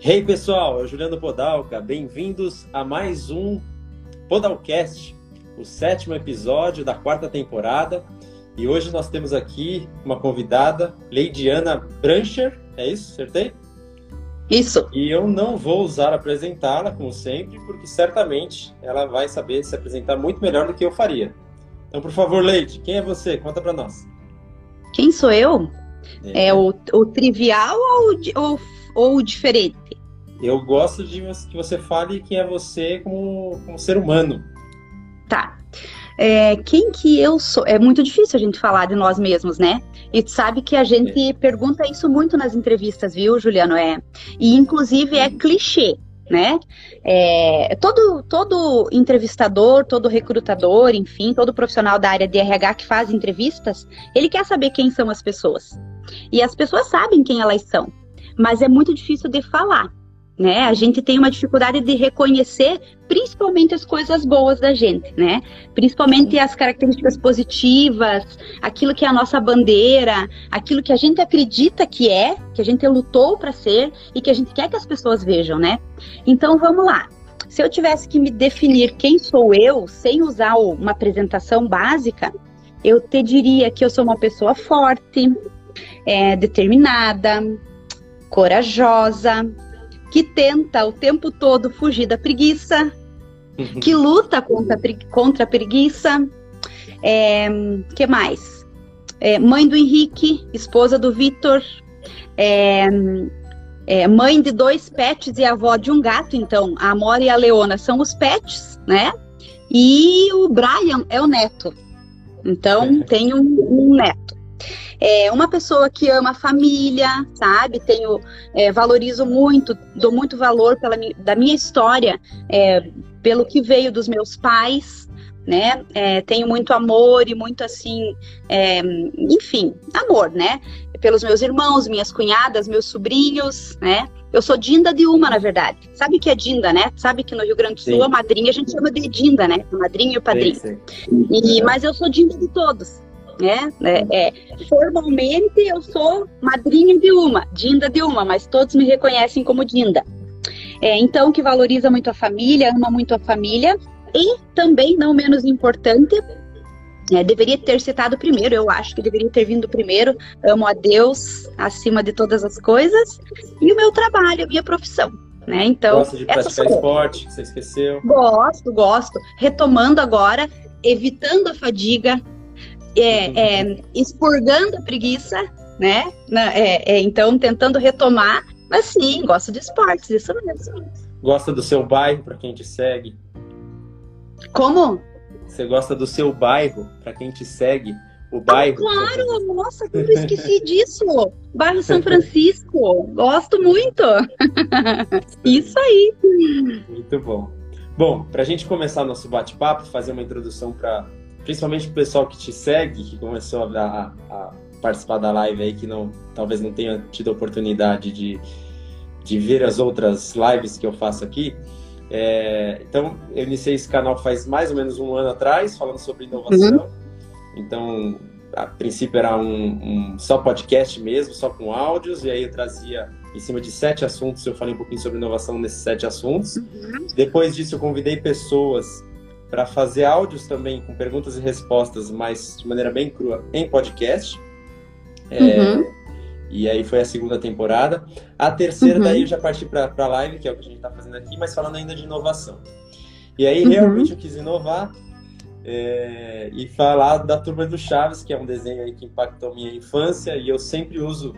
Hey pessoal, é o Juliano Podalca. Bem-vindos a mais um Podalcast, o sétimo episódio da quarta temporada. E hoje nós temos aqui uma convidada, Leidiana Brancher. É isso? Acertei? Isso. E eu não vou usar apresentá-la, como sempre, porque certamente ela vai saber se apresentar muito melhor do que eu faria. Então, por favor, Leide, quem é você? Conta para nós. Quem sou eu? É, é o, o, trivial ou, ou, ou diferente? Eu gosto de que você fale quem é você como, como ser humano. Tá. É, quem que eu sou? É muito difícil a gente falar de nós mesmos, né? E tu sabe que a gente é. pergunta isso muito nas entrevistas, viu, Juliano? É, e inclusive é clichê, né? É, todo, todo entrevistador, todo recrutador, enfim, todo profissional da área de RH que faz entrevistas, ele quer saber quem são as pessoas. E as pessoas sabem quem elas são, mas é muito difícil de falar. Né? A gente tem uma dificuldade de reconhecer principalmente as coisas boas da gente, né? Principalmente as características positivas, aquilo que é a nossa bandeira, aquilo que a gente acredita que é, que a gente lutou para ser e que a gente quer que as pessoas vejam, né? Então vamos lá. Se eu tivesse que me definir quem sou eu, sem usar uma apresentação básica, eu te diria que eu sou uma pessoa forte, é, determinada, corajosa, que tenta o tempo todo fugir da preguiça, uhum. que luta contra, contra a preguiça. É, que mais? É, mãe do Henrique, esposa do Vitor, é, é, mãe de dois pets e avó de um gato, então a Amora e a Leona são os pets, né? E o Brian é o neto. Então tem um, um neto. É uma pessoa que ama a família, sabe? Tenho, é, valorizo muito, dou muito valor pela da minha história, é, pelo que veio dos meus pais, né? É, tenho muito amor e muito assim, é, enfim, amor, né? Pelos meus irmãos, minhas cunhadas, meus sobrinhos, né? Eu sou Dinda de uma, na verdade. Sabe que é Dinda, né? Sabe que no Rio Grande do Sul sim. a madrinha a gente chama de Dinda, né? A madrinha e o padrinho. Sim, sim. E, mas eu sou Dinda de todos né? É, é, formalmente eu sou madrinha de uma, Dinda de uma, mas todos me reconhecem como Dinda. É, então, que valoriza muito a família, ama muito a família e também, não menos importante, é, deveria ter citado primeiro, eu acho que deveria ter vindo primeiro. Amo a Deus acima de todas as coisas e o meu trabalho, a minha profissão. Né? Então, Gosta de praticar esporte, que você esqueceu? Gosto, gosto. Retomando agora, evitando a fadiga, é, é, expurgando a preguiça, né? É, é, então, tentando retomar, mas sim, gosto de esportes, isso mesmo. Gosta do seu bairro, para quem te segue? Como? Você gosta do seu bairro, para quem te segue? O bairro. Ah, claro! Nossa, como eu esqueci disso! Bairro São Francisco! Gosto muito! Isso aí! Muito bom. Bom, para a gente começar nosso bate-papo, fazer uma introdução para principalmente o pessoal que te segue, que começou a, a, participar da live aí, que não, talvez não tenha tido a oportunidade de, de ver as outras lives que eu faço aqui. É, então, eu iniciei esse canal faz mais ou menos um ano atrás, falando sobre inovação. Uhum. Então, a princípio era um, um, só podcast mesmo, só com áudios, e aí eu trazia em cima de sete assuntos, eu falei um pouquinho sobre inovação nesses sete assuntos. Uhum. Depois disso, eu convidei pessoas para fazer áudios também com perguntas e respostas, mas de maneira bem crua, em podcast. É, uhum. E aí foi a segunda temporada. A terceira, uhum. daí eu já parti para a live, que é o que a gente está fazendo aqui, mas falando ainda de inovação. E aí uhum. realmente eu quis inovar é, e falar da Turma do Chaves, que é um desenho aí que impactou minha infância e eu sempre uso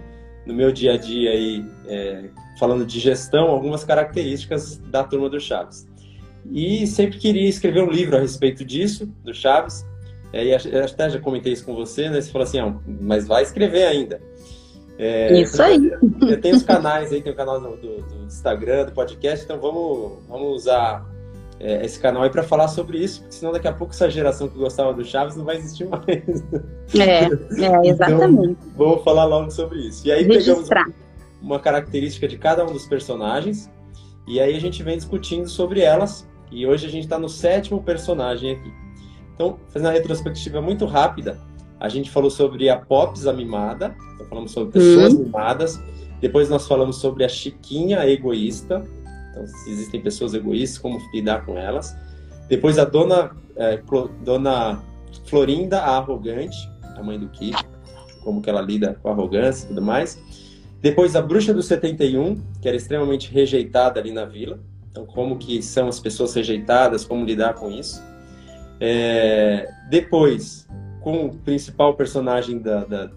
no meu dia a dia aí, é, falando de gestão, algumas características da Turma do Chaves e sempre queria escrever um livro a respeito disso, do Chaves. É, e até já comentei isso com você, né? Você falou assim, ah, mas vai escrever ainda. É, isso aí. Eu tenho os canais aí, tem o canal do, do, do Instagram, do podcast, então vamos, vamos usar é, esse canal aí para falar sobre isso, porque senão daqui a pouco essa geração que gostava do Chaves não vai existir mais. É, é exatamente. Então, vamos falar logo sobre isso. E aí Registrar. pegamos uma característica de cada um dos personagens, e aí a gente vem discutindo sobre elas e hoje a gente está no sétimo personagem aqui. Então, fazendo uma retrospectiva muito rápida, a gente falou sobre a Pops, a mimada, então falamos sobre pessoas uhum. mimadas, Depois nós falamos sobre a Chiquinha egoísta. Então, se existem pessoas egoístas, como lidar com elas. Depois a Dona, é, Dona Florinda, a arrogante, a mãe do Kiko, como que ela lida com a arrogância e tudo mais. Depois a Bruxa do 71, que era extremamente rejeitada ali na vila. Então, como que são as pessoas rejeitadas, como lidar com isso. É, depois, com o principal personagem da, da,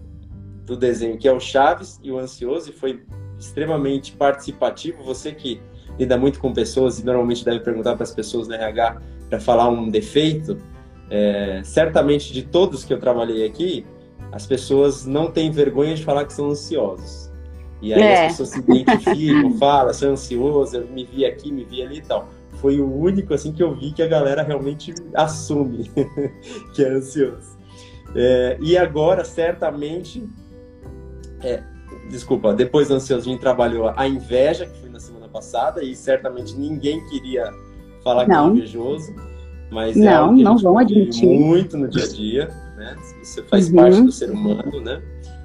do desenho, que é o Chaves e o Ansioso, e foi extremamente participativo. Você que lida muito com pessoas e normalmente deve perguntar para as pessoas no RH para falar um defeito, é, certamente de todos que eu trabalhei aqui, as pessoas não têm vergonha de falar que são ansiosos. E aí é. as pessoas se identificam, falam, sou ansioso, eu me vi aqui, me vi ali e tal. Foi o único assim que eu vi que a galera realmente assume que é ansioso. É, e agora, certamente, é, desculpa, depois do ansioso a gente trabalhou a inveja, que foi na semana passada, e certamente ninguém queria falar não. que é invejoso. Mas não, é algo que não vão admitir. muito no dia a dia, né? Isso faz uhum. parte do ser humano, né?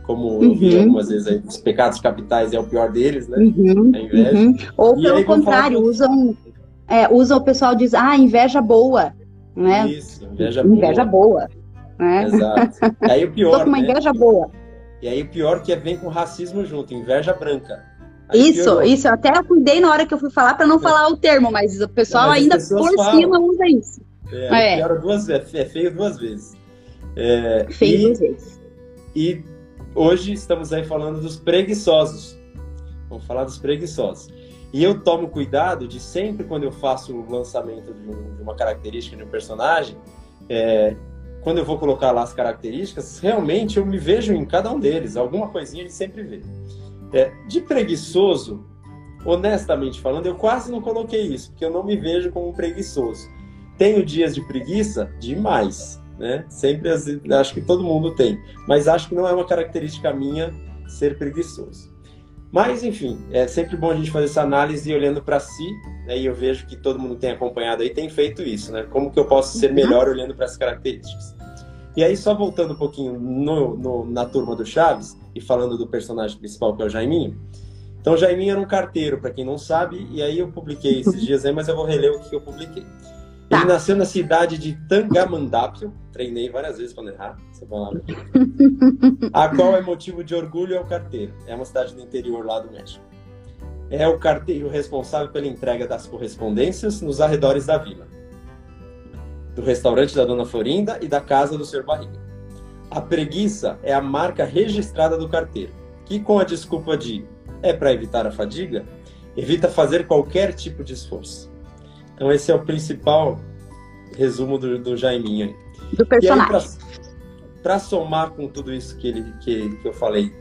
Como eu vi uhum. algumas vezes aí, os pecados capitais é o pior deles, né? Uhum. A inveja. Uhum. Ou e pelo contrário, usam, é, usam o pessoal diz, ah, inveja boa, né? Isso, inveja boa. Inveja boa. Né? Exato. E aí o pior. Tô com uma né? inveja boa. E aí o pior que é vem com racismo junto, inveja branca. Aí isso, piorou. isso. Eu até cuidei na hora que eu fui falar para não é. falar o termo, mas o pessoal mas ainda por falam. cima usa isso. É, é. Duas, é feio duas vezes. É, feio e, duas vezes. E hoje estamos aí falando dos preguiçosos. Vamos falar dos preguiçosos. E eu tomo cuidado de sempre quando eu faço o lançamento de, um, de uma característica de um personagem, é, quando eu vou colocar lá as características, realmente eu me vejo em cada um deles. Alguma coisinha ele sempre vê. É, de preguiçoso, honestamente falando, eu quase não coloquei isso, porque eu não me vejo como preguiçoso. Tenho dias de preguiça? Demais, né? Sempre, acho que todo mundo tem. Mas acho que não é uma característica minha ser preguiçoso. Mas, enfim, é sempre bom a gente fazer essa análise olhando para si, né? e eu vejo que todo mundo tem acompanhado aí, tem feito isso, né? Como que eu posso ser uhum. melhor olhando para as características. E aí, só voltando um pouquinho no, no, na turma do Chaves, e falando do personagem principal, que é o Jaiminho. Então, o Jaiminho era um carteiro, para quem não sabe, e aí eu publiquei esses dias aí, mas eu vou reler o que eu publiquei. Tá. Ele nasceu na cidade de Tangamandapio, treinei várias vezes para não errar essa palavra, a qual é motivo de orgulho é o carteiro. É uma cidade do interior lá do México. É o carteiro responsável pela entrega das correspondências nos arredores da vila, do restaurante da Dona Florinda e da casa do Sr. Barriga. A preguiça é a marca registrada do carteiro, que com a desculpa de é para evitar a fadiga, evita fazer qualquer tipo de esforço. Então esse é o principal resumo do, do Jaiminho. Do personagem. Para somar com tudo isso que, ele, que, que eu falei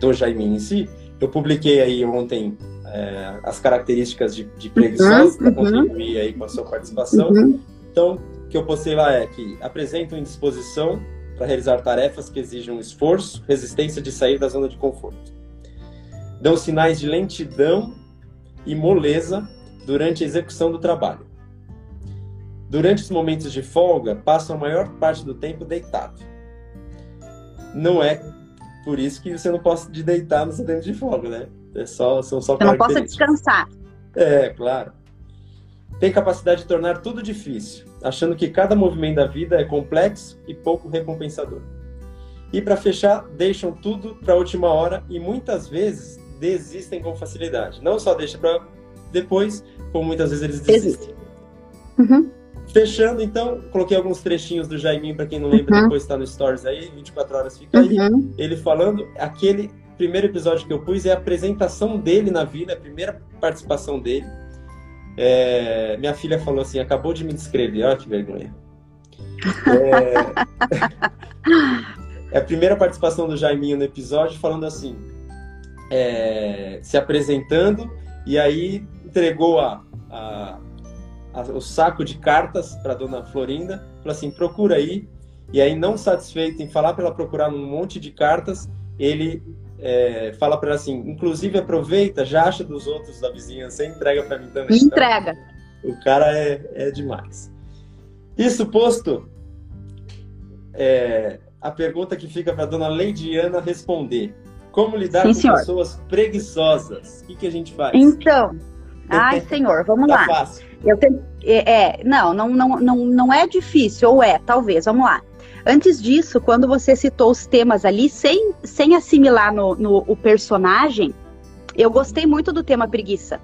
do Jaiminho em si, eu publiquei aí ontem é, as características de, de preguiçosos uhum, para uhum. contribuir aí com a sua participação. Uhum. Então, o que eu postei lá é que apresentam indisposição para realizar tarefas que exigem esforço, resistência de sair da zona de conforto. Dão sinais de lentidão e moleza durante a execução do trabalho. Durante os momentos de folga, passam a maior parte do tempo deitado. Não é por isso que você não pode deitar no seu tempo de folga, né? É só, são só Você não possa descansar. É, claro. Tem capacidade de tornar tudo difícil, achando que cada movimento da vida é complexo e pouco recompensador. E para fechar, deixam tudo para a última hora e muitas vezes desistem com facilidade. Não só deixa para depois, como muitas vezes eles desistem. Uhum. Fechando, então, coloquei alguns trechinhos do Jaiminho, para quem não lembra, uhum. depois está no Stories aí, 24 horas fica aí. Uhum. Ele falando, aquele primeiro episódio que eu pus é a apresentação dele na vila, a primeira participação dele. É, minha filha falou assim, acabou de me descrever, olha que vergonha. É, é a primeira participação do Jaiminho no episódio, falando assim, é, se apresentando, e aí entregou a, a, a, o saco de cartas para dona Florinda, falou assim: procura aí. E aí, não satisfeito em falar para ela procurar um monte de cartas, ele é, fala para ela assim: inclusive aproveita, já acha dos outros da vizinhança, entrega para mim também. Entrega. Então, o cara é, é demais. Isso posto, é, a pergunta que fica para dona Leidiana responder: como lidar Sim, com senhor. pessoas preguiçosas. O que, que a gente faz? Então, ai, senhor, vamos tá lá. Fácil. Eu tenho, é, é, não, não, não, não, não é difícil, ou é, talvez, vamos lá. Antes disso, quando você citou os temas ali, sem, sem assimilar no, no o personagem, eu gostei muito do tema preguiça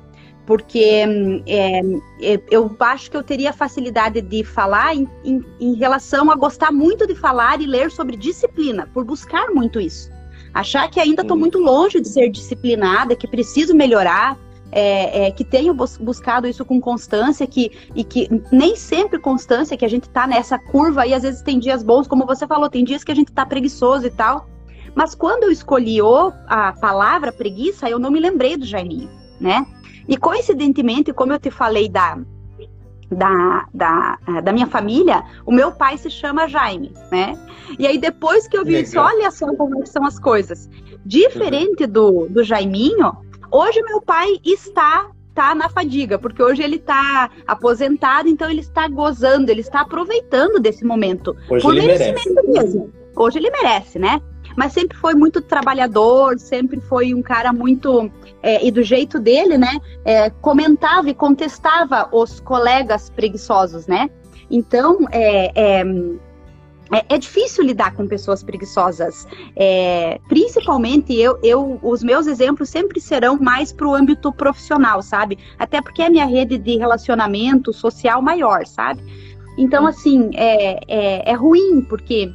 porque é, é, eu acho que eu teria facilidade de falar em, em, em, relação a gostar muito de falar e ler sobre disciplina, por buscar muito isso. Achar que ainda estou muito longe de ser disciplinada, que preciso melhorar, é, é, que tenho bus buscado isso com constância, que, e que nem sempre constância, que a gente está nessa curva e às vezes tem dias bons, como você falou, tem dias que a gente está preguiçoso e tal. Mas quando eu escolhi o, a palavra preguiça, eu não me lembrei do Jaiminho, né? E coincidentemente, como eu te falei da, da, da, da minha família, o meu pai se chama Jaime, né? E aí depois que eu vi isso, olha só como são as coisas. Diferente do, do Jaiminho, hoje meu pai está tá na fadiga, porque hoje ele está aposentado, então ele está gozando, ele está aproveitando desse momento. Hoje por ele merece. mesmo. Hoje ele merece, né? Mas sempre foi muito trabalhador, sempre foi um cara muito é, e do jeito dele, né, é, comentava e contestava os colegas preguiçosos, né? Então, é, é, é, difícil lidar com pessoas preguiçosas. É, principalmente eu, eu, os meus exemplos sempre serão mais para o âmbito profissional, sabe? Até porque é a minha rede de relacionamento social maior, sabe? Então, assim, é, é, é ruim, porque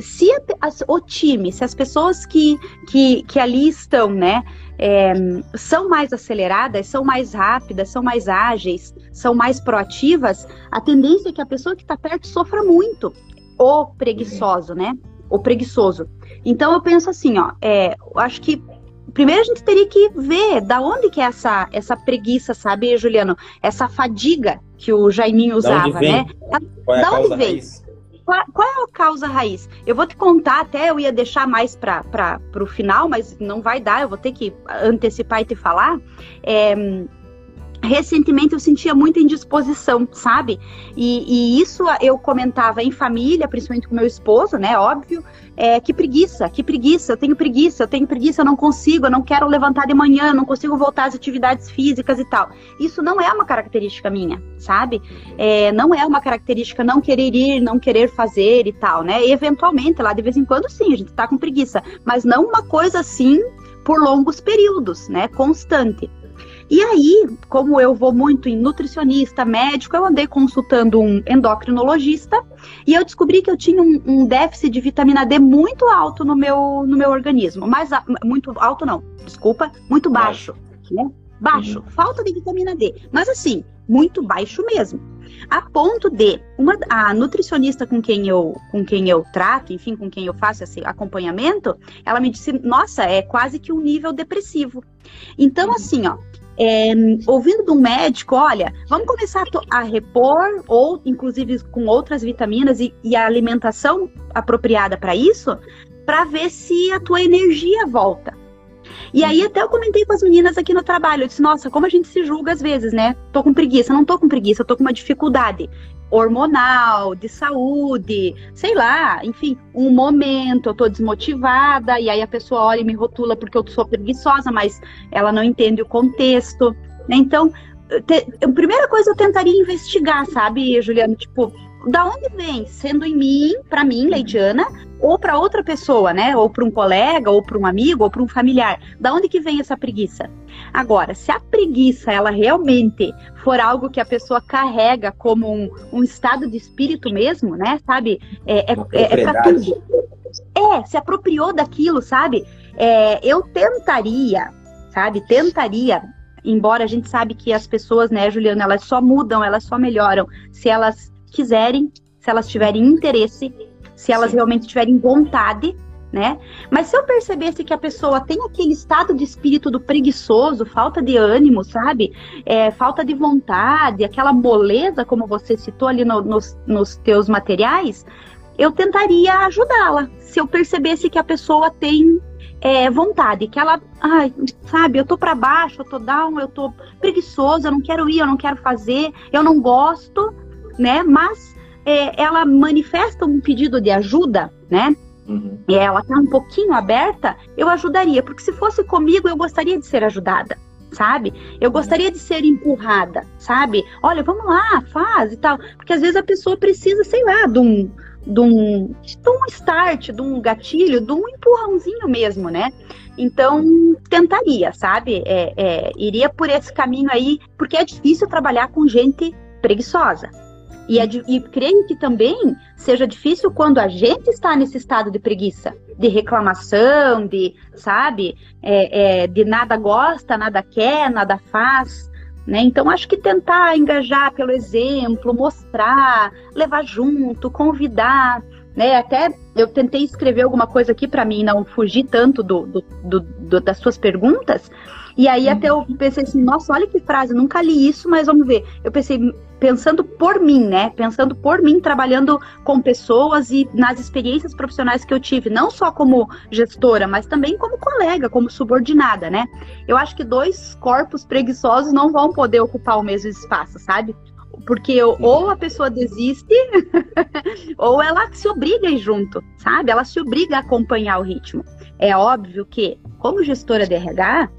se a, o time, se as pessoas que, que, que ali estão, né, é, são mais aceleradas, são mais rápidas, são mais ágeis, são mais proativas, a tendência é que a pessoa que está perto sofra muito. O preguiçoso, né? O preguiçoso. Então eu penso assim, ó, é, eu acho que primeiro a gente teria que ver da onde que é essa, essa preguiça, sabe, Juliano? Essa fadiga que o Jaiminho usava, né? Qual é da onde vem? Qual, qual, é a causa raiz? Eu vou te contar, até eu ia deixar mais para o final, mas não vai dar, eu vou ter que antecipar e te falar. É, recentemente eu sentia muita indisposição, sabe? E, e, isso eu comentava em família, principalmente com meu esposo, né? Óbvio. É, que preguiça, que preguiça, eu tenho preguiça, eu tenho preguiça, eu não consigo, eu não quero levantar de manhã, não consigo voltar às atividades físicas e tal. Isso não é uma característica minha, sabe? É, não é uma característica não querer ir, não querer fazer e tal, né? E, eventualmente, lá de vez em quando, sim, a gente tá com preguiça, mas não uma coisa assim por longos períodos, né? Constante. E aí, como eu vou muito em nutricionista, médico, eu andei consultando um endocrinologista e eu descobri que eu tinha um, um déficit de vitamina D muito alto no meu, no meu organismo. Mas muito alto não, desculpa, muito baixo, né? Baixo, uhum. falta de vitamina D. Mas assim, muito baixo mesmo. A ponto de uma, a nutricionista com quem eu com quem eu trato, enfim, com quem eu faço esse acompanhamento, ela me disse: "Nossa, é quase que um nível depressivo". Então, uhum. assim, ó, é, ouvindo de um médico, olha, vamos começar a, a, repor, ou inclusive com outras vitaminas e, e a alimentação apropriada para isso, para ver se a tua energia volta. E aí até eu comentei com as meninas aqui no trabalho, eu disse, nossa, como a gente se julga às vezes, né? Tô com preguiça, não tô com preguiça, tô com uma dificuldade hormonal, de saúde, sei lá, enfim, um momento, eu tô desmotivada, e aí a pessoa olha e me rotula porque eu sou preguiçosa, mas ela não entende o contexto. Né? Então, te, a primeira coisa eu tentaria investigar, sabe, Juliano? Tipo, da onde vem, sendo em mim, para mim, Leidiana, ou para outra pessoa, né? Ou para um colega, ou para um amigo, ou para um familiar. Da onde que vem essa preguiça? Agora, se a preguiça ela realmente for algo que a pessoa carrega como um, um estado de espírito mesmo, né? Sabe? É, é, é, é tudo. É, se apropriou daquilo, sabe? É, eu tentaria, sabe? Tentaria embora a gente sabe que as pessoas, né, Juliana, elas só mudam, elas só melhoram se elas quiserem, se elas tiverem interesse, se elas Sim. realmente tiverem vontade, né? Mas se eu percebesse que a pessoa tem aquele estado de espírito do preguiçoso, falta de ânimo, sabe? É, falta de vontade, aquela moleza, como você citou ali no, nos, nos teus materiais, eu tentaria ajudá-la. Se eu percebesse que a pessoa tem é, vontade, que ela, ai, sabe, eu tô para baixo, eu tô down, eu tô preguiçoso, eu não quero ir, eu não quero fazer, eu não gosto, né? Mas é, ela manifesta um pedido de ajuda, né? uhum. e ela tá um pouquinho aberta, eu ajudaria, porque se fosse comigo, eu gostaria de ser ajudada sabe? Eu gostaria de ser empurrada, sabe? Olha, vamos lá, faz e tal. Porque às vezes a pessoa precisa, sei lá, de um, de um, de um start, de um gatilho, de um empurrãozinho mesmo, né? Então, tentaria, sabe? É, é, iria por esse caminho aí, porque é difícil trabalhar com gente preguiçosa. E, é, e creio que também seja difícil quando a gente está nesse estado de preguiça, de reclamação, de, sabe, é, é, de nada gosta, nada quer, nada faz. Né? Então, acho que tentar engajar pelo exemplo, mostrar, levar junto, convidar. Né? Até eu tentei escrever alguma coisa aqui para mim não fugir tanto do, do, do, do, das suas perguntas. E aí até eu pensei assim, nossa, olha que frase, nunca li isso, mas vamos ver. Eu pensei, pensando por mim, né? Pensando por mim, trabalhando com pessoas e nas experiências profissionais que eu tive, não só como gestora, mas também como colega, como subordinada, né? Eu acho que dois corpos preguiçosos não vão poder ocupar o mesmo espaço, sabe? Porque ou a pessoa desiste, ou ela se obriga a ir junto, sabe? Ela se obriga a acompanhar o ritmo. É óbvio que, como gestora de RH,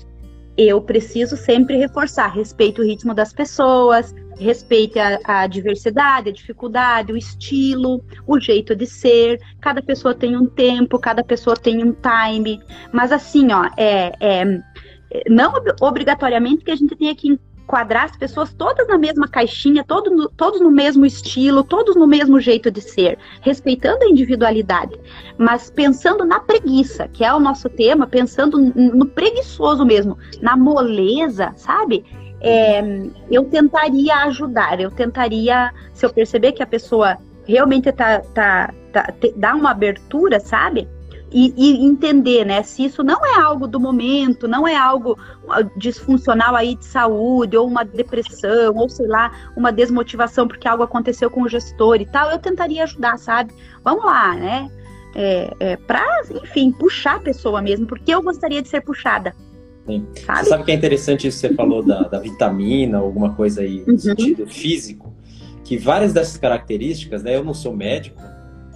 eu preciso sempre reforçar, respeito o ritmo das pessoas, respeite a, a, diversidade, a dificuldade, o estilo, o jeito de ser. Cada pessoa tem um tempo, cada pessoa tem um time. Mas assim, ó, é, é não obrigatoriamente que a gente tenha que enquadrar as pessoas todas na mesma caixinha, todo no, todos no mesmo estilo, todos no mesmo jeito de ser, respeitando a individualidade, mas pensando na preguiça, que é o nosso tema, pensando no preguiçoso mesmo, na moleza, sabe? É, eu tentaria ajudar, eu tentaria, se eu perceber que a pessoa realmente tá, tá, tá, dá uma abertura, sabe? E, e, entender, né, se isso não é algo do momento, não é algo ah, disfuncional aí de saúde, ou uma depressão, ou sei lá, uma desmotivação porque algo aconteceu com o gestor e tal, eu tentaria ajudar, sabe? Vamos lá, né? É, é, para, enfim, puxar a pessoa mesmo, porque eu gostaria de ser puxada. Sim. Sabe? Você sabe que é interessante isso que você falou da, da vitamina, alguma coisa aí no uhum. sentido físico, que várias dessas características, né? Eu não sou médico,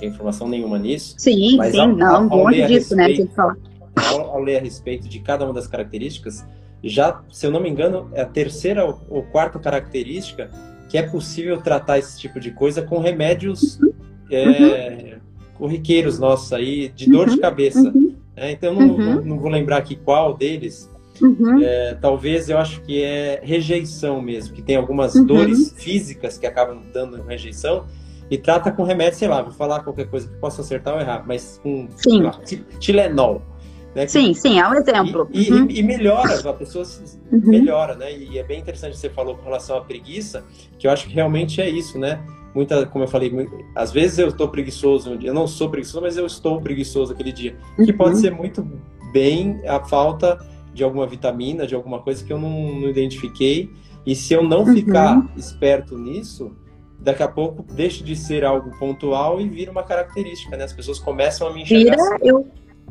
tenho informação nenhuma nisso. Sim, mas sim, ao, não, ao, longe disso, né, respeito, né? falar. Ao, ao, ler a respeito de cada uma das características, já, se eu não me engano, é a terceira ou quarta característica que é possível tratar esse tipo de coisa com remédios uhum. É, uhum. corriqueiros nossos aí, de dor uhum. de cabeça. É, então, não, não, uhum. não, vou lembrar aqui qual deles. Uhum. É, talvez eu acho que é rejeição mesmo, que tem algumas dores físicas que acabam dando rejeição, e trata com remédio, sei lá, vou falar qualquer coisa que possa acertar ou errar, mas com sim. Lá, Tilenol. Né? Sim, sim, é um exemplo. E, uhum. e, e melhora, a pessoa uhum. melhora, né? E é bem interessante você falou com relação à preguiça, que eu acho que realmente é isso, né? Muita, como eu falei, às vezes eu estou preguiçoso, eu não sou preguiçoso, mas eu estou preguiçoso aquele dia. Uhum. Que pode ser muito bem a falta de alguma vitamina, de alguma coisa que eu não, não identifiquei. E se eu não ficar uhum. esperto nisso, daqui a pouco deixa de ser algo pontual e vira uma característica, né? As pessoas começam a me enxergar. Vira, assim. eu,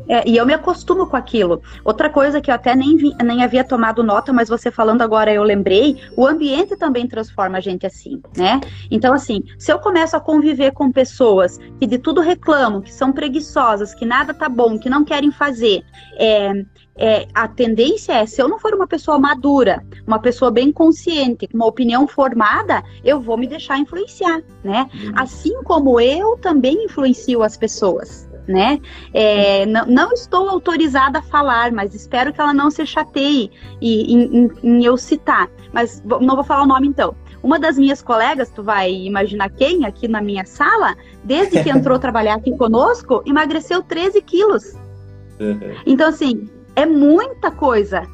é, e eu me acostumo com aquilo. Outra coisa que eu até nem, vi, nem havia tomado nota, mas você falando agora eu lembrei, o ambiente também transforma a gente assim, né? Então, assim, se eu começo a conviver com pessoas que de tudo reclamam, que são preguiçosas, que nada tá bom, que não querem fazer, é, é, a tendência é, se eu não for uma pessoa madura, uma pessoa bem consciente, com uma opinião formada, eu vou me deixar influenciar, né? Uhum. Assim como eu também influencio as pessoas né? É, não, não, estou autorizada a falar, mas espero que ela não se chateie em, em, em, eu citar. Mas não vou falar o nome então. Uma das minhas colegas, tu vai imaginar quem, aqui na minha sala, desde que entrou trabalhar aqui conosco, emagreceu 13 quilos. Uhum. Então, assim, é muita coisa,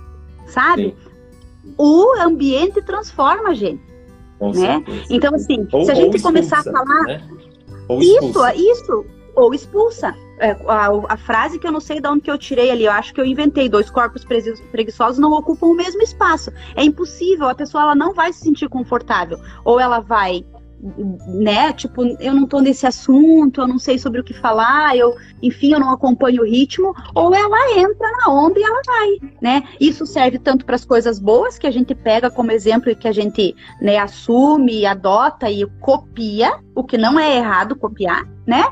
sabe? Sim. O ambiente transforma a gente. Com né? Então, assim, ou, se a gente começar a falar. Né? Isso, isso, ou expulsa. É, a, a, frase que eu não sei de onde que eu tirei ali, eu acho que eu inventei, dois corpos preguiçosos não ocupam o mesmo espaço. É impossível, a pessoa ela não vai se sentir confortável. Ou ela vai, né, tipo, eu não tô nesse assunto, eu não sei sobre o que falar, eu, enfim, eu não acompanho o ritmo, ou ela entra na onda e ela vai, né? Isso serve tanto para as coisas boas que a gente pega como exemplo e que a gente, né, assume, adota e copia, o que não é errado copiar, né?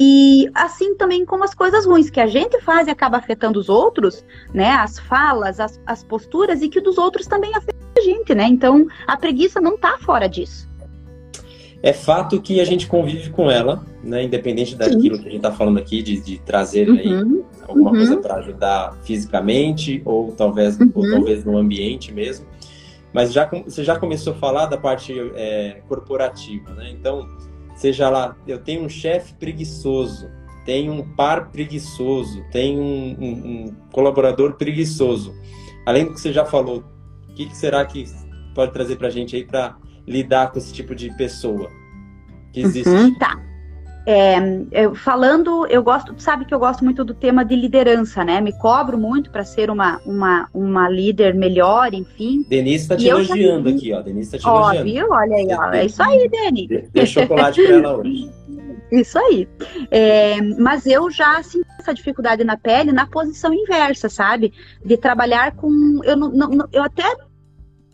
E assim também como as coisas ruins que a gente faz e acaba afetando os outros, né? As falas, as, as posturas e que dos outros também afeta a gente, né? Então a preguiça não está fora disso. É fato que a gente convive com ela, né? Independente daquilo Sim. que a gente está falando aqui, de, de trazer uhum. aí alguma uhum. coisa para ajudar fisicamente ou talvez, uhum. ou talvez no ambiente mesmo. Mas já, você já começou a falar da parte é, corporativa, né? Então, seja lá, eu tenho um chefe preguiçoso, tenho um par preguiçoso, tenho um, um, um, colaborador preguiçoso. Além do que você já falou, o que, que será que pode trazer para a gente aí para lidar com esse tipo de pessoa que existe? Uhum, tá. É, eu, falando, eu gosto, sabe que eu gosto muito do tema de liderança, né? Me cobro muito para ser uma, uma, uma líder melhor, enfim. Denise está te elogiando já... aqui, ó. Denise está te ó, elogiando. Viu? Olha aí, ó. É isso aí, Deni. Dê chocolate para ela hoje. Isso aí. É, mas eu já sinto essa dificuldade na pele na posição inversa, sabe? De trabalhar com. Eu, não, não, eu até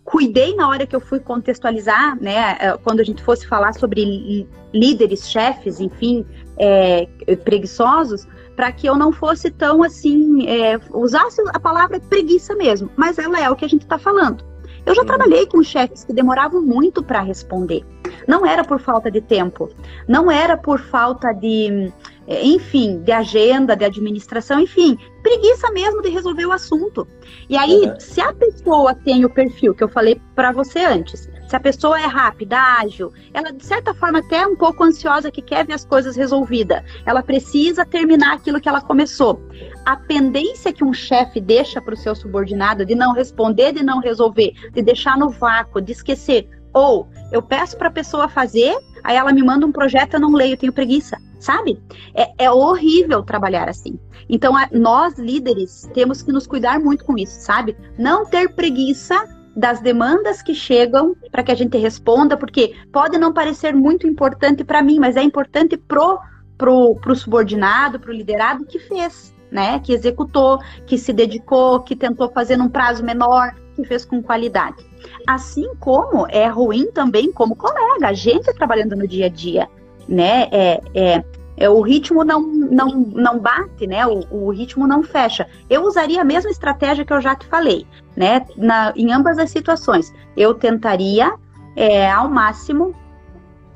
cuidei na hora que eu fui contextualizar, né, é, quando a gente fosse falar sobre líderes, chefes, enfim, é, preguiçosos, para que eu não fosse tão assim, é, usasse a palavra preguiça mesmo, mas ela é o que a gente está falando. Eu já uhum. trabalhei com chefes que demoravam muito para responder. Não era por falta de tempo, não era por falta de, enfim, de agenda, de administração, enfim, preguiça mesmo de resolver o assunto. E aí, uhum. se a pessoa tem o perfil que eu falei para você antes, se a pessoa é rápida, ágil, ela de certa forma até um pouco ansiosa que quer ver as coisas resolvidas, ela precisa terminar aquilo que ela começou. A pendência que um chefe deixa para o seu subordinado de não responder, de não resolver, de deixar no vácuo, de esquecer, ou eu peço para a pessoa fazer, aí ela me manda um projeto, eu não leio, eu tenho preguiça, sabe? É, é horrível trabalhar assim. Então, a, nós líderes temos que nos cuidar muito com isso, sabe? Não ter preguiça das demandas que chegam para que a gente responda, porque pode não parecer muito importante para mim, mas é importante pro pro, pro subordinado, pro liderado que fez, né? Que executou, que se dedicou, que tentou fazer num prazo menor, que fez com qualidade. Assim como é ruim também como colega, a gente trabalhando no dia a dia, né? É, é, é, o ritmo não, não, não bate, né? O, o, ritmo não fecha. Eu usaria a mesma estratégia que eu já te falei, né? Na, em ambas as situações. Eu tentaria, é, ao máximo,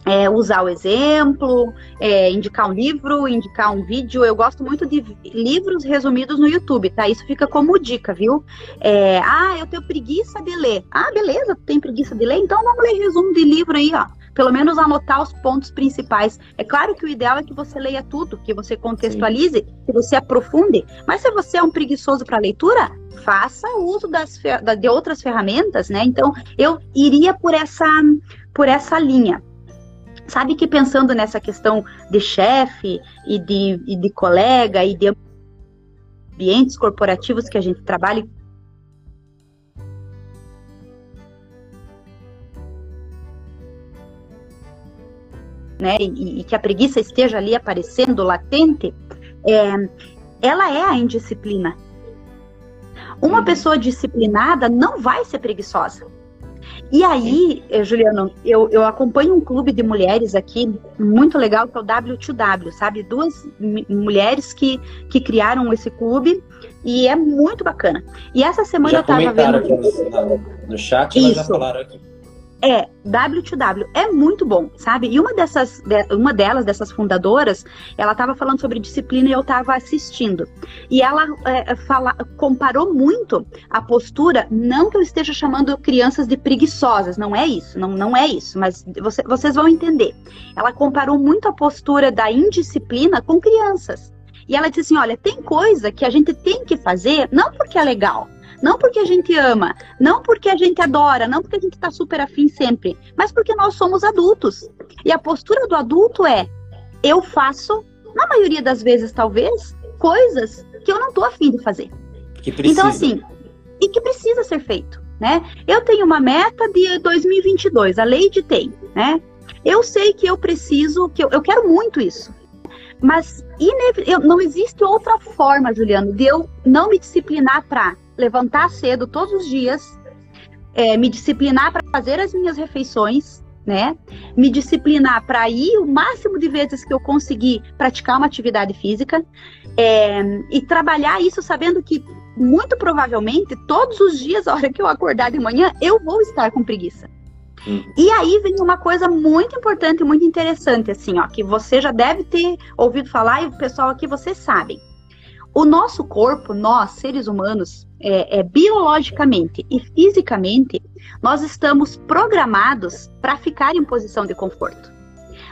é, usar o exemplo, é, indicar um livro, indicar um vídeo. Eu gosto muito de livros resumidos no YouTube, tá? Isso fica como dica, viu? É, ah, eu tenho preguiça de ler. Ah, beleza, tu tem preguiça de ler? Então vamos ler resumo de livro aí, ó pelo menos anotar os pontos principais. É claro que o ideal é que você leia tudo, que você contextualize, Sim. que você aprofunde. Mas se você é um preguiçoso para leitura, faça uso das, de outras ferramentas, né? Então, eu iria por essa, por essa linha. Sabe que pensando nessa questão de chefe e de, e de colega e de ambientes corporativos que a gente trabalha né, e, e, que a preguiça esteja ali aparecendo latente, é, ela é a indisciplina. Uma uhum. pessoa disciplinada não vai ser preguiçosa. E aí, eh, Juliano, eu, eu acompanho um clube de mulheres aqui, muito legal, que é o W2W, sabe? Duas mulheres que, que criaram esse clube e é muito bacana. E essa semana Já eu tava vendo. Aqui no, no chat, Isso. já falaram aqui. É, W2W, é muito bom, sabe? E uma dessas, uma delas, dessas fundadoras, ela estava falando sobre disciplina e eu estava assistindo. E ela é, fala, comparou muito a postura, não que eu esteja chamando crianças de preguiçosas, não é isso, não, não é isso, mas você, vocês vão entender. Ela comparou muito a postura da indisciplina com crianças. E ela disse assim: olha, tem coisa que a gente tem que fazer, não porque é legal, não porque a gente ama, não porque a gente adora, não porque a gente está super afim sempre, mas porque nós somos adultos. E a postura do adulto é: eu faço, na maioria das vezes, talvez, coisas que eu não estou afim de fazer. Então, assim, e que precisa ser feito, né? Eu tenho uma meta de 2022, a Lady tem, né? Eu sei que eu preciso, que eu, eu quero muito isso. Mas eu, não existe outra forma, Juliano, de eu não me disciplinar para levantar cedo todos os dias, é, me disciplinar para fazer as minhas refeições, né? Me disciplinar para ir o máximo de vezes que eu conseguir praticar uma atividade física é, e trabalhar isso sabendo que muito provavelmente todos os dias, a hora que eu acordar de manhã, eu vou estar com preguiça. Hum. E aí vem uma coisa muito importante, muito interessante, assim, ó, que você já deve ter ouvido falar e o pessoal aqui vocês sabem. O nosso corpo, nós, seres humanos, é, é, biologicamente e fisicamente, nós estamos programados para ficar em posição de conforto.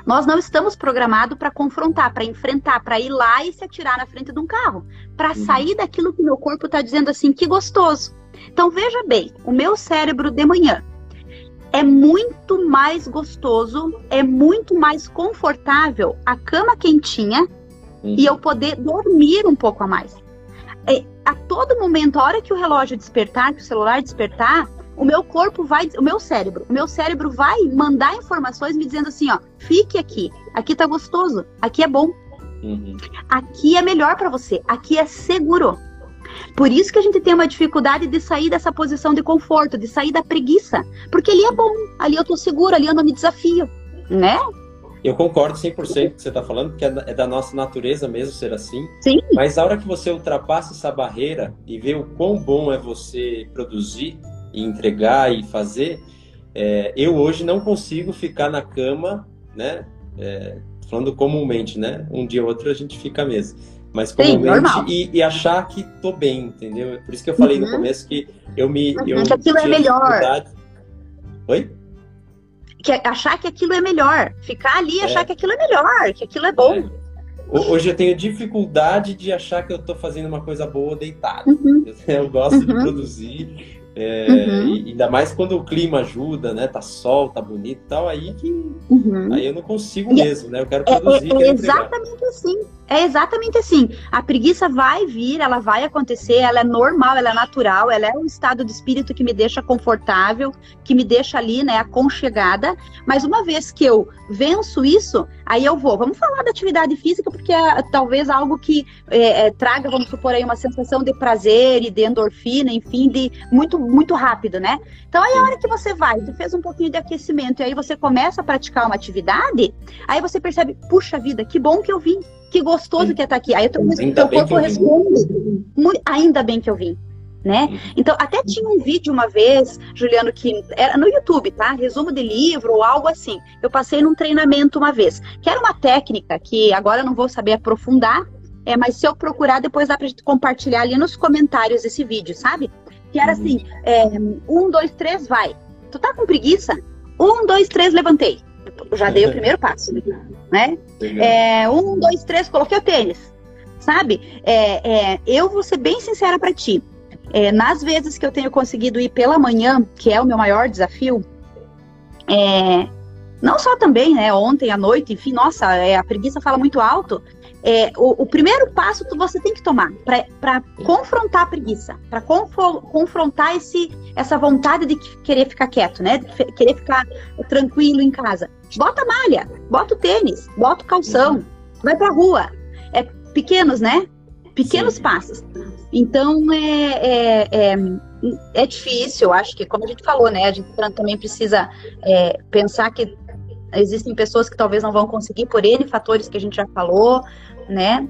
Nós não estamos programados para confrontar, para enfrentar, para ir lá e se atirar na frente de um carro, para uhum. sair daquilo que meu corpo está dizendo assim, que gostoso. Então veja bem, o meu cérebro de manhã é muito mais gostoso, é muito mais confortável a cama quentinha uhum. e eu poder dormir um pouco a mais. É, a todo momento, a hora que o relógio despertar, que o celular despertar, o meu corpo vai, o meu cérebro, o meu cérebro vai mandar informações me dizendo assim, ó, fique aqui, aqui tá gostoso, aqui é bom, uhum. aqui é melhor para você, aqui é seguro. Por isso que a gente tem uma dificuldade de sair dessa posição de conforto, de sair da preguiça, porque ali é bom, ali eu tô seguro, ali eu não me desafio, né? Eu concordo 100% com o que você está falando, porque é, é da nossa natureza mesmo ser assim. Sim. Mas a hora que você ultrapassa essa barreira e vê o quão bom é você produzir, e entregar e fazer, é, eu hoje não consigo ficar na cama, né? É, falando comumente, né? Um dia ou outro a gente fica mesmo. Mas comumente Sim, e, e, achar que tô bem, entendeu? Por isso que eu falei uhum. no começo que eu me. Uhum, eu que aquilo é melhor. Oi? Que é achar que aquilo é melhor. Ficar ali e é. achar que aquilo é melhor, que aquilo é bom. É. Hoje eu tenho dificuldade de achar que eu tô fazendo uma coisa boa deitado. Uhum. Eu gosto de uhum. produzir é, uhum. e, ainda mais quando o clima ajuda, né? Tá sol, tá bonito e tal, aí que uhum. aí eu não consigo mesmo, né? Eu quero produzir. É, é, é exatamente assim. É exatamente assim. A preguiça vai vir, ela vai acontecer, ela é normal, ela é natural, ela é um estado de espírito que me deixa confortável, que me deixa ali, né, aconchegada. Mas uma vez que eu venço isso, aí eu vou. Vamos falar da atividade física, porque é talvez algo que é, é, traga, vamos supor aí, uma sensação de prazer e de endorfina, enfim, de muito, muito rápido, né? Então aí a hora que você vai, você fez um pouquinho de aquecimento e aí você começa a praticar uma atividade, aí você percebe, puxa vida, que bom que eu vim que gostoso que é estar tá aqui. Aí teu, teu corpo responde. Muito, ainda bem que eu vim. Né? Uhum. Então, até tinha um vídeo uma vez, Juliano, que era no YouTube, tá? Resumo de livro ou algo assim. Eu passei num treinamento uma vez, que era uma técnica que agora eu não vou saber aprofundar, é, mas se eu procurar, depois dá pra gente compartilhar ali nos comentários esse vídeo, sabe? Que era uhum. assim: é, um, dois, três, vai. Tu tá com preguiça? Um, dois, três, levantei já dei o primeiro passo, né? É, um, dois, três, coloquei o tênis, sabe? É, é, eu vou ser bem sincera para ti. É, nas vezes que eu tenho conseguido ir pela manhã, que é o meu maior desafio, é, não só também, né? Ontem à noite, enfim, nossa, é, a preguiça fala muito alto é, o, o, primeiro passo que você tem que tomar para confrontar a preguiça, para confrontar esse, essa vontade de querer ficar quieto, né? De querer ficar tranquilo em casa. Bota malha, bota o tênis, bota o calção, uhum. vai pra rua. É pequenos, né? Pequenos Sim. passos. Então é, é, é, é, difícil, acho que, como a gente falou, né? A gente também precisa é, pensar que existem pessoas que talvez não vão conseguir por N fatores que a gente já falou, né?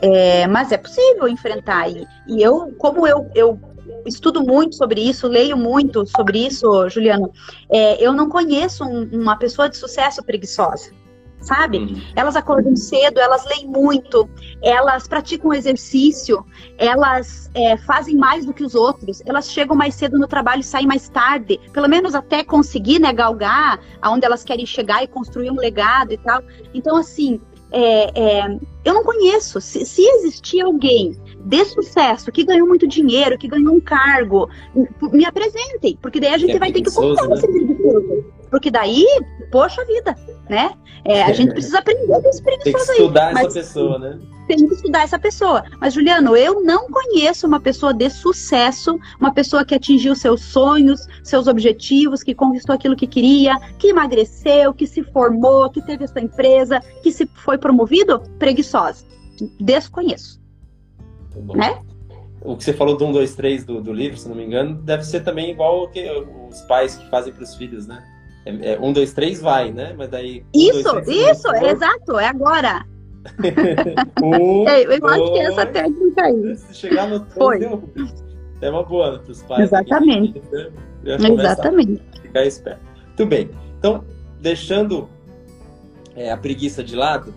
É, mas é possível enfrentar. E, e eu, como eu, eu estudo muito sobre isso, leio muito sobre isso, Juliano, é, eu não conheço um, uma pessoa de sucesso preguiçosa. Sabe? Uhum. Elas acordam cedo, elas leem muito, elas praticam exercício, elas é, fazem mais do que os outros, elas chegam mais cedo no trabalho e saem mais tarde, pelo menos até conseguir né, galgar aonde elas querem chegar e construir um legado e tal. Então, assim, é, é, eu não conheço. Se, se existir alguém de sucesso, que ganhou muito dinheiro, que ganhou um cargo, me apresentem, porque daí a gente é vai ter que contar né? esse preguiçoso. Porque daí, poxa vida, né? É, a gente precisa aprender com esse preguiçoso Tem que estudar aí, essa pessoa, né? Tem que estudar essa pessoa. Mas, Juliano, eu não conheço uma pessoa de sucesso, uma pessoa que atingiu seus sonhos, seus objetivos, que conquistou aquilo que queria, que emagreceu, que se formou, que teve essa empresa, que se foi promovido, preguiçosa. Desconheço. Né? O que você falou do 1, 2, 3 do, do livro, se não me engano, deve ser também igual que os pais que fazem para os filhos, né? É, é, um, dois, três vai, né? Mas daí. Isso, dois, três, isso, é exato, é agora. um, eu, eu dois, acho que é essa técnica aí. Se chegar no deu, é uma boa para os pais. Exatamente. Aqui, né? Exatamente. Ficar esperto. Muito bem. Então, deixando é, a preguiça de lado,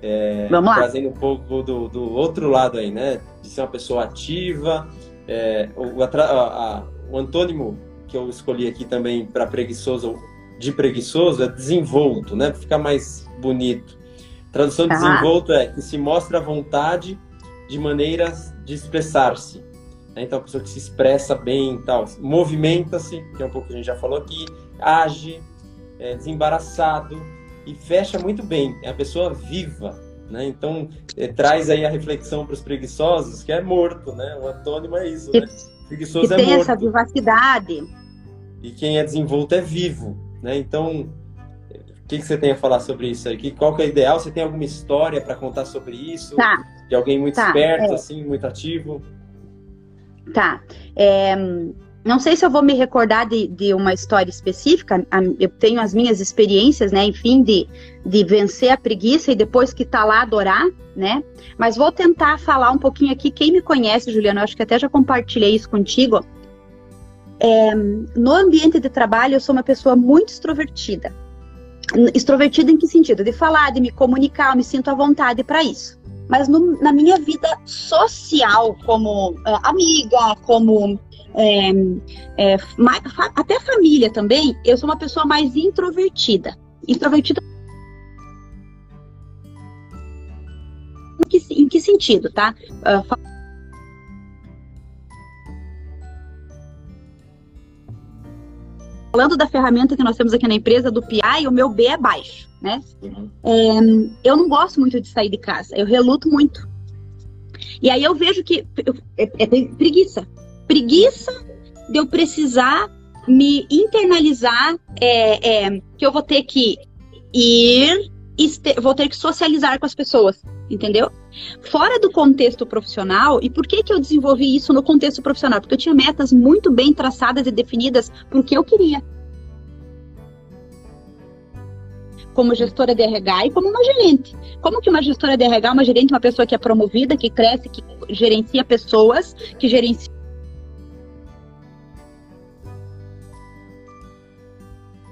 é, trazendo um pouco do, do, outro lado aí, né? De ser uma pessoa ativa. É, o, a, a, o antônimo que eu escolhi aqui também para preguiçoso, de preguiçoso, é desenvolto, né? Para ficar mais bonito. Tradução de ah. desenvolto é que se mostra a vontade de maneiras de expressar-se. Né? Então, a pessoa que se expressa bem tal, movimenta-se, que é um pouco que a gente já falou aqui, age, é desembaraçado e fecha muito bem. É a pessoa viva, né? Então, é, traz aí a reflexão para os preguiçosos, que é morto, né? O antônimo é isso, né? Preguiçoso que é tem morto. essa vivacidade. E quem é desenvolto é vivo, né? Então, o que, que você tem a falar sobre isso aí? Qual que é o ideal? Você tem alguma história para contar sobre isso? Tá. De alguém muito tá, esperto, é. assim, muito ativo? Tá. É, não sei se eu vou me recordar de, de uma história específica, eu tenho as minhas experiências, né, enfim, de, de vencer a preguiça e depois que tá lá adorar, né, mas vou tentar falar um pouquinho aqui, quem me conhece, Juliana, eu acho que até já compartilhei isso contigo, é, no ambiente de trabalho eu sou uma pessoa muito extrovertida, extrovertida em que sentido? De falar, de me comunicar, eu me sinto à vontade para isso. Mas no, na minha vida social, como é, amiga, como é, é, até família também, eu sou uma pessoa mais introvertida. Introvertida. Em que, em que sentido, tá? Uh, falando da ferramenta que nós temos aqui na empresa, do PI, o meu B é baixo, né? Uhum. É, eu não gosto muito de sair de casa, eu reluto muito. E aí eu vejo que é, é preguiça preguiça de eu precisar me internalizar, é, é, que eu vou ter que ir, vou ter que socializar com as pessoas, entendeu? Fora do contexto profissional, e por que, que eu desenvolvi isso no contexto profissional? Porque eu tinha metas muito bem traçadas e definidas por que eu queria. Como gestora de RH e como uma gerente. Como que uma gestora de RH, uma gerente, uma pessoa que é promovida, que cresce, que gerencia pessoas, que gerencia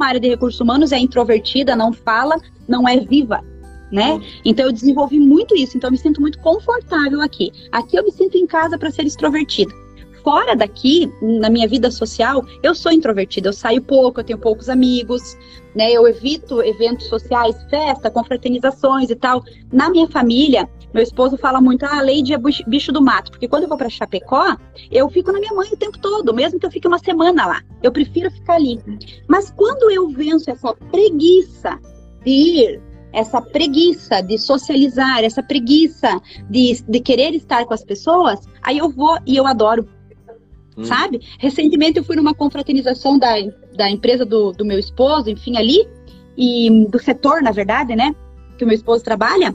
uma área de recursos humanos é introvertida, não fala, não é viva, né? Então eu desenvolvi muito isso, então eu me sinto muito confortável aqui. Aqui eu me sinto em casa para ser extrovertida. Fora daqui, na minha vida social, eu sou introvertida, eu saio pouco, eu tenho poucos amigos, né? Eu evito eventos sociais, festa, confraternizações e tal. Na minha família, meu esposo fala muito, ah, a Lady é bicho do mato, porque quando eu vou para Chapecó, eu fico na minha mãe o tempo todo, mesmo que eu fique uma semana lá. Eu prefiro ficar ali. Mas quando eu venço essa preguiça de ir, essa preguiça de socializar, essa preguiça de, de querer estar com as pessoas, aí eu vou e eu adoro. Hum. Sabe? Recentemente eu fui numa confraternização da, da empresa do, do meu esposo, enfim, ali, e do setor, na verdade, né? Que o meu esposo trabalha.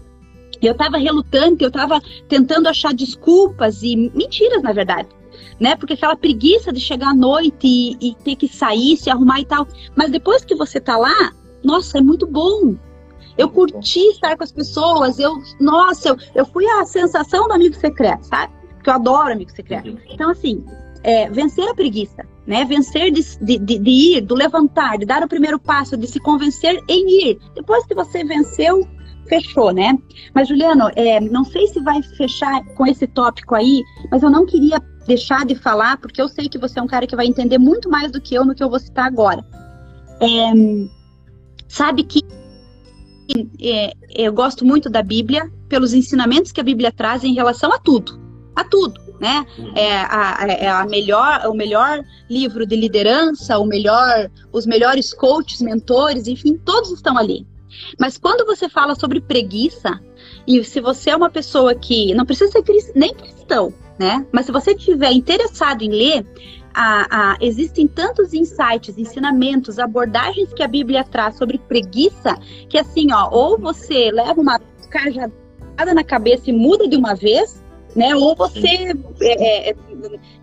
Eu estava relutante, eu estava tentando achar desculpas e mentiras, na verdade. Né? Porque aquela preguiça de chegar à noite e, e ter que sair, se arrumar e tal. Mas depois que você tá lá, nossa, é muito bom. Eu curti estar com as pessoas, eu, nossa, eu, eu fui a sensação do amigo secreto, sabe? Porque eu adoro amigo secreto. Então, assim, é, vencer a preguiça, né? Vencer de, de, de, ir, do levantar, de dar o primeiro passo, de se convencer em ir. Depois que você venceu, fechou, né? Mas, Juliano, é, não sei se vai fechar com esse tópico aí, mas eu não queria deixar de falar, porque eu sei que você é um cara que vai entender muito mais do que eu no que eu vou citar agora. É, sabe que é, eu gosto muito da Bíblia pelos ensinamentos que a Bíblia traz em relação a tudo, a tudo, né? É a, é a melhor, o melhor livro de liderança, o melhor, os melhores coaches, mentores, enfim, todos estão ali. Mas quando você fala sobre preguiça, e se você é uma pessoa que não precisa ser nem cristão, né? Mas se você estiver interessado em ler, a, a, existem tantos insights, ensinamentos, abordagens que a Bíblia traz sobre preguiça, que assim, ó, ou você leva uma cajadada na cabeça e muda de uma vez, né? Ou você, é, é,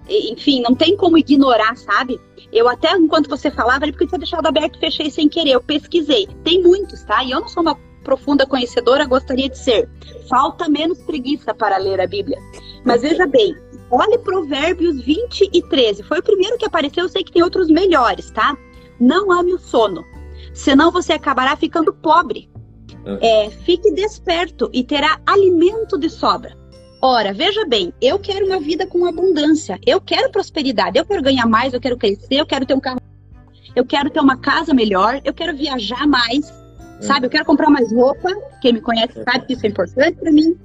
enfim, não tem como ignorar, sabe? Eu até, enquanto você falava, porque tinha deixado aberto, fechei sem querer, eu pesquisei. Tem muitos, tá? E eu não sou uma profunda conhecedora, gostaria de ser. Falta menos preguiça para ler a Bíblia. Mas veja bem, olhe Provérbios 20 e 13. Foi o primeiro que apareceu, eu sei que tem outros melhores, tá? Não ame o sono, senão você acabará ficando pobre. É, fique desperto e terá alimento de sobra. Ora, veja bem, eu quero uma vida com abundância, eu quero prosperidade, eu quero ganhar mais, eu quero crescer, eu quero ter um carro, eu quero ter uma casa melhor, eu quero viajar mais, sabe? Eu quero comprar mais roupa, quem me conhece sabe que isso é importante para mim.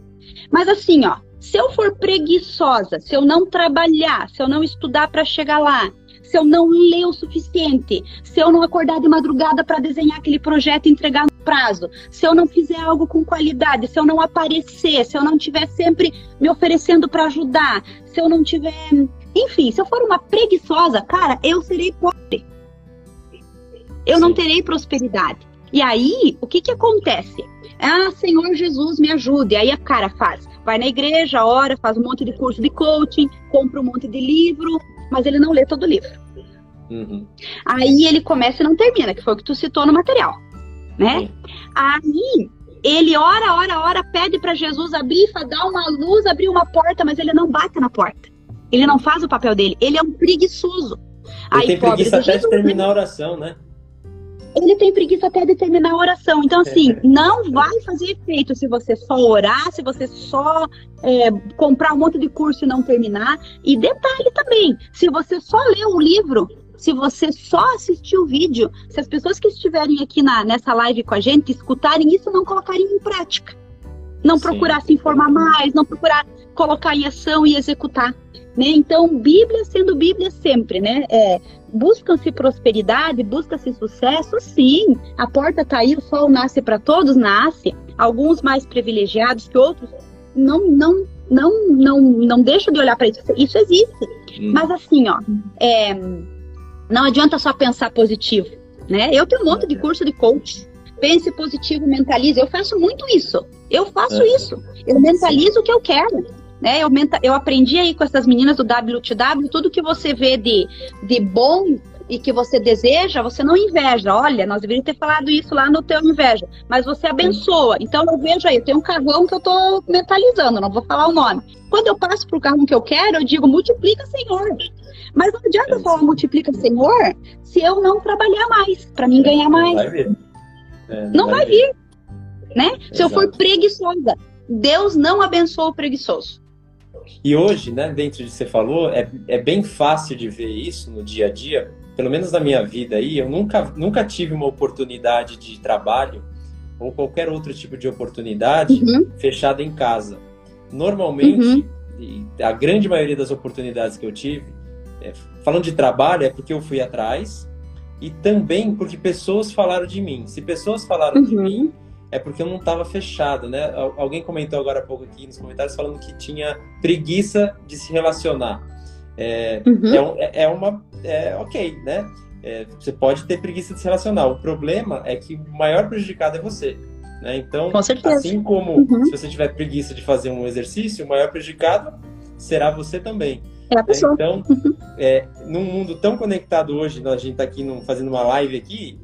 Mas assim, ó, se eu for preguiçosa, se eu não trabalhar, se eu não estudar para chegar lá, se eu não ler o suficiente, se eu não acordar de madrugada para desenhar aquele projeto e entregar no prazo, se eu não fizer algo com qualidade, se eu não aparecer, se eu não estiver sempre me oferecendo para ajudar, se eu não tiver, enfim, se eu for uma preguiçosa, cara, eu serei pobre. Eu Sim. não terei prosperidade. E aí, o que que acontece? Ah, Senhor Jesus, me ajude. Aí a cara faz, vai na igreja, ora, faz um monte de curso de coaching, compra um monte de livro, mas ele não lê todo o livro. Uhum. Aí ele começa e não termina, que foi o que tu citou no material, né? Uhum. Aí ele ora, ora, ora, pede para Jesus abrir, dar uma luz, abrir uma porta, mas ele não bate na porta. Ele não faz o papel dele. Ele é um preguiçoso. Ele Aí, tem preguiça até Jesus, de terminar a oração, né? Ele tem preguiça até de terminar a oração. Então, assim, não vai fazer efeito se você só orar, se você só é, comprar um monte de curso e não terminar. E detalhe também, se você só ler o livro, se você só assistir o vídeo, se as pessoas que estiverem aqui na, nessa live com a gente escutarem isso, não colocarem em prática. Não Sim. procurar se informar mais, não procurar colocar em ação e executar. Né? Então, Bíblia sendo Bíblia sempre, né? É, buscam-se prosperidade, busca-se sucesso, sim. A porta está aí, o sol nasce para todos, nasce. Alguns mais privilegiados que outros não, não, não, não, não deixam de olhar para isso. Isso existe. Hum. Mas assim, ó, é, não adianta só pensar positivo, né? Eu tenho um monte de curso de coach. Pense positivo, mentalize. Eu faço muito isso. Eu faço é. isso. Eu mentalizo o que eu quero. Né? Eu, eu aprendi aí com essas meninas do WTW, tudo que você vê de, de bom e que você deseja, você não inveja. Olha, nós deveríamos ter falado isso lá no teu inveja, mas você abençoa. Então eu vejo aí, eu tenho um carrão que eu estou mentalizando, não vou falar o nome. Quando eu passo para o carro que eu quero, eu digo multiplica, Senhor. Mas não adianta é. falar multiplica, Senhor, se eu não trabalhar mais, para mim ganhar mais. Não vai vir. É, não, não, vai, vir. vir. Né? Se eu for preguiçosa, Deus não abençoa o preguiçoso. E hoje, né, dentro de você falou, é, é bem fácil de ver isso no dia a dia. Pelo menos na minha vida aí, eu nunca, nunca tive uma oportunidade de trabalho ou qualquer outro tipo de oportunidade uhum. fechada em casa. Normalmente, uhum. a grande maioria das oportunidades que eu tive, é, falando de trabalho, é porque eu fui atrás e também porque pessoas falaram de mim. Se pessoas falaram uhum. de mim, é porque eu não estava fechado, né? Alguém comentou agora há pouco aqui nos comentários falando que tinha preguiça de se relacionar. É, uhum. é, é, uma. É, ok, né? É, você pode ter preguiça de se relacionar. O problema é que o maior prejudicado é você. Né? Então, Com assim como uhum. se você tiver preguiça de fazer um exercício, o maior prejudicado será você também. É a pessoa. Então, uhum. é, num mundo tão conectado hoje, a gente está aqui num, fazendo uma live aqui,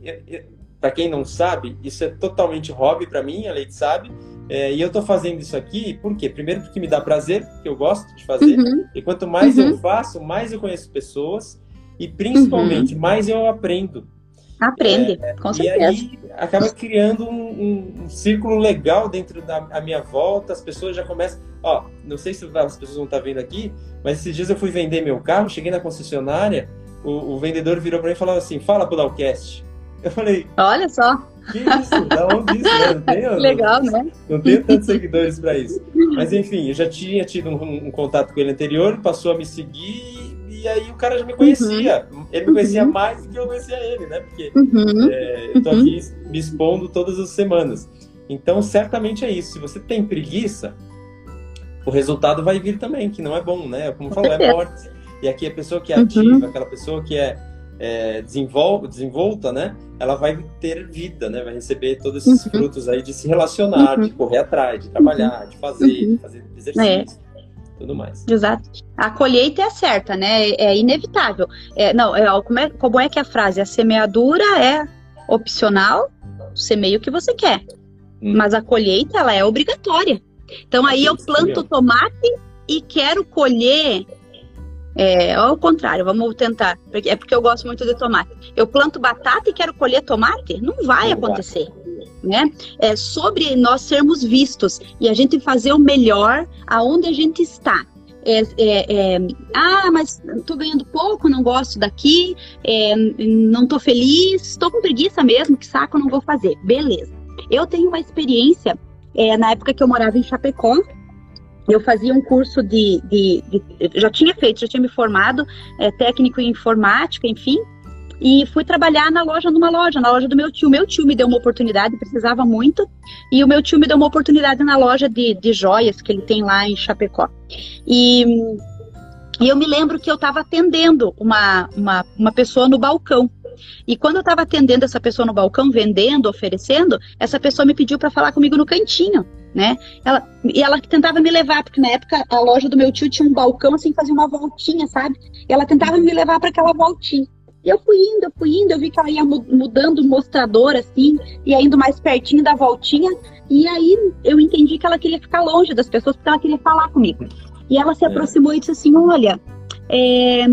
para quem não sabe, isso é totalmente hobby para mim, a Leite sabe. É, e eu estou fazendo isso aqui, por quê? Primeiro porque me dá prazer, que eu gosto de fazer. Uhum. E quanto mais uhum. eu faço, mais eu conheço pessoas e principalmente uhum. mais eu aprendo. Aprende, é, com certeza. E aí acaba criando um, um, um, círculo legal dentro da minha volta. As pessoas já começam. Ó, não sei se as pessoas vão estar vendo aqui, mas esses dias eu fui vender meu carro, cheguei na concessionária, o, o vendedor virou para mim e falou assim: Fala, Budalcast. Eu falei. Olha só. Que isso? Da onde isso? Né? Não tenho, Legal, né? Não tenho tantos seguidores para isso. Mas enfim, eu já tinha tido um, um, contato com ele anterior, passou a me seguir e aí o cara já me conhecia. Uhum. Ele me conhecia uhum. mais do que eu conhecia ele, né? Porque uhum. é, eu tô aqui uhum. me expondo todas as semanas. Então, certamente é isso. Se você tem preguiça, o resultado vai vir também, que não é bom, né? Como falou, é morte. E aqui a pessoa que é ativa, uhum. aquela pessoa que é é, desenvolve, desenvolta, né? Ela vai ter vida, né? Vai receber todos esses uhum. frutos aí de se relacionar, uhum. de correr atrás, de trabalhar, de fazer, uhum. de fazer exercício. É. tudo mais. Exato. A colheita é certa, né? É inevitável. É, não, é, como, é, como é que é a frase? A semeadura é opcional, semeia o que você quer. Hum. Mas a colheita, ela é obrigatória. Então aí eu planto tomate e quero colher é, ao contrário, vamos tentar. É porque eu gosto muito de tomate. Eu planto batata e quero colher tomate? Não vai acontecer. Né? É sobre nós sermos vistos e a gente fazer o melhor aonde a gente está. É, é, é, ah, mas estou ganhando pouco, não gosto daqui, é, não estou feliz, estou com preguiça mesmo, que saco, não vou fazer. Beleza. Eu tenho uma experiência é, na época que eu morava em Chapecó, eu fazia um curso de, de, de, já tinha feito, já tinha me formado, é, técnico em informática, enfim, e fui trabalhar na loja, numa loja, na loja do meu tio. Meu tio me deu uma oportunidade, precisava muito, e o meu tio me deu uma oportunidade na loja de, de joias que ele tem lá em Chapecó. E, e eu me lembro que eu estava atendendo uma, uma, uma pessoa no balcão. E quando eu estava atendendo essa pessoa no balcão, vendendo, oferecendo, essa pessoa me pediu para falar comigo no cantinho né? Ela, e ela tentava me levar, porque na época a loja do meu tio tinha um balcão assim, fazia uma voltinha, sabe? E ela tentava me levar para aquela voltinha. E eu fui indo, eu fui indo, eu vi que ela ia mudando o mostrador assim, ia indo mais pertinho da voltinha. E aí eu entendi que ela queria ficar longe das pessoas, porque ela queria falar comigo. E ela se é. aproximou e disse assim: Olha, é,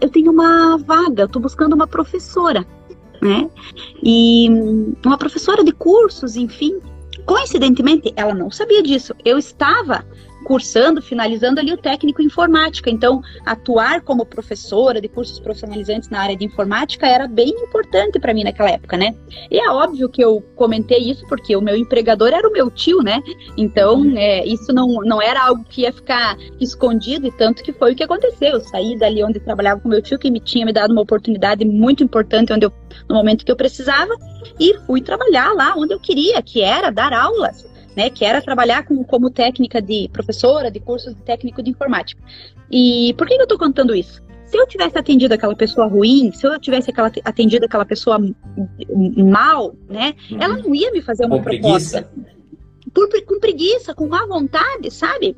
eu tenho uma vaga, eu tô buscando uma professora, né? E uma professora de cursos, enfim. Coincidentemente, ela não sabia disso. Eu estava cursando, finalizando ali o técnico em informática. Então, atuar como professora de cursos profissionalizantes na área de informática era bem importante para mim naquela época, né? E é óbvio que eu comentei isso porque o meu empregador era o meu tio, né? Então, é, isso não, não era algo que ia ficar escondido e tanto que foi o que aconteceu. Eu saí dali onde trabalhava com meu tio, que me tinha me dado uma oportunidade muito importante onde eu, no momento que eu precisava, e fui trabalhar lá onde eu queria, que era dar aulas né, que era trabalhar com, como técnica de professora de cursos de técnico de informática. E por que eu estou contando isso? Se eu tivesse atendido aquela pessoa ruim, se eu tivesse aquela, atendido aquela pessoa mal, né, uhum. ela não ia me fazer uma com proposta. Preguiça. Por, com preguiça, com má vontade, sabe?